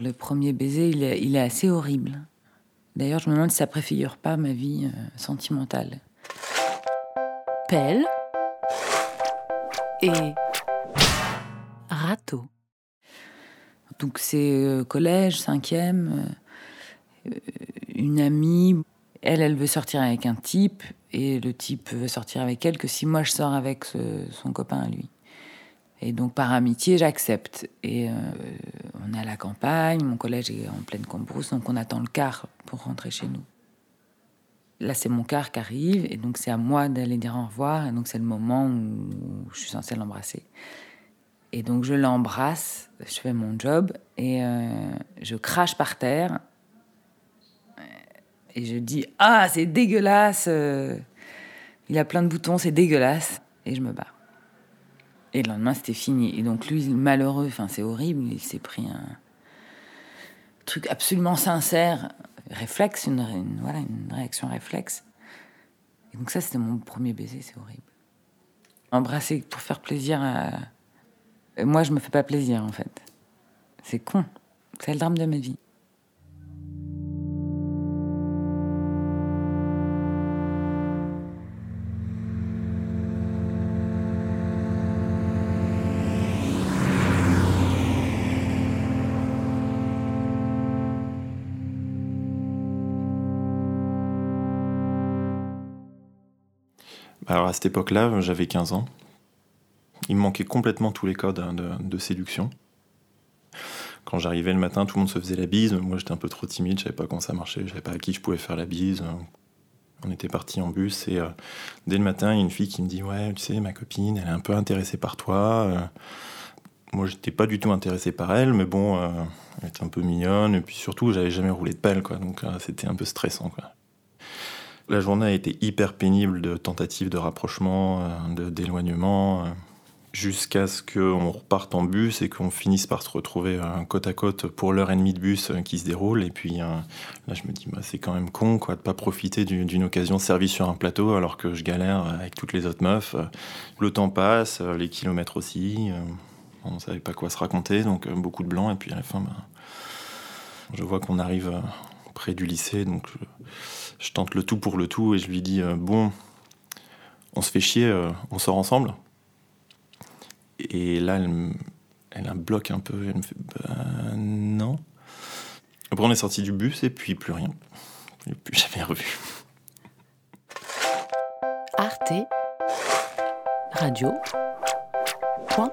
Le premier baiser, il est, il est assez horrible. D'ailleurs, je me demande si ça préfigure pas ma vie euh, sentimentale. Pelle et râteau. Donc c'est euh, collège, cinquième, euh, une amie. Elle, elle veut sortir avec un type et le type veut sortir avec elle que si moi je sors avec ce- son copain à lui. Et donc par amitié, j'accepte. Et euh, on est à la campagne, mon collège est en pleine cambrousse, donc on attend le car pour rentrer chez nous. Là, c'est mon car qui arrive, et donc c'est à moi d'aller dire au revoir, et donc c'est le moment où je suis censée l'embrasser. Et donc je l'embrasse, je fais mon job, et euh, je crache par terre, et je dis Ah, c'est dégueulasse euh, Il a plein de boutons, c'est dégueulasse. Et je me barre. Et le lendemain, c'était fini. Et donc, lui, malheureux, enfin, c'est horrible, il s'est pris un truc absolument sincère, réflexe, une, voilà, une réaction réflexe. Et donc, ça, c'était mon premier baiser, c'est horrible. Embrasser pour faire plaisir à. Moi, je me fais pas plaisir, en fait. C'est con. C'est le drame de ma vie. Alors à cette époque-là, j'avais 15 ans. Il me manquait complètement tous les codes hein, de, séduction. Quand j'arrivais le matin, tout le monde se faisait la bise. Moi, j'étais un peu trop timide, je savais pas comment ça marchait, je savais pas à qui je pouvais faire la bise. On était parti en bus et euh, dès le matin, il y a une fille qui me dit Ouais, tu sais, ma copine, elle est un peu intéressée par toi. Euh, moi, j'étais pas du tout intéressé par elle, mais bon, euh, elle était un peu mignonne. Et puis surtout, j'avais jamais roulé de pelle, quoi. Donc euh, c'était un peu stressant, quoi. La journée a été hyper pénible de tentatives de rapprochement, euh, de- d'éloignement, euh, jusqu'à ce qu'on reparte en bus et qu'on finisse par se retrouver euh, côte à côte pour l'heure et demie de bus qui se déroule. Et puis là, je me dis, bah, c'est quand même con quoi, de pas profiter d'une occasion servie sur un plateau alors que je galère avec toutes les autres meufs. Le temps passe, les kilomètres aussi. on ne savait pas quoi se raconter, donc beaucoup de blanc. Et puis à la fin, bah, je vois qu'on arrive près du lycée, donc je, je tente le tout pour le tout et je lui dis euh, bon, on se fait chier, euh, on sort ensemble. Et là, elle, me- elle un un peu, elle me fait bah non. Après, on est sorti du bus et puis plus rien. Et plus jamais revu. Arte Radio. Point.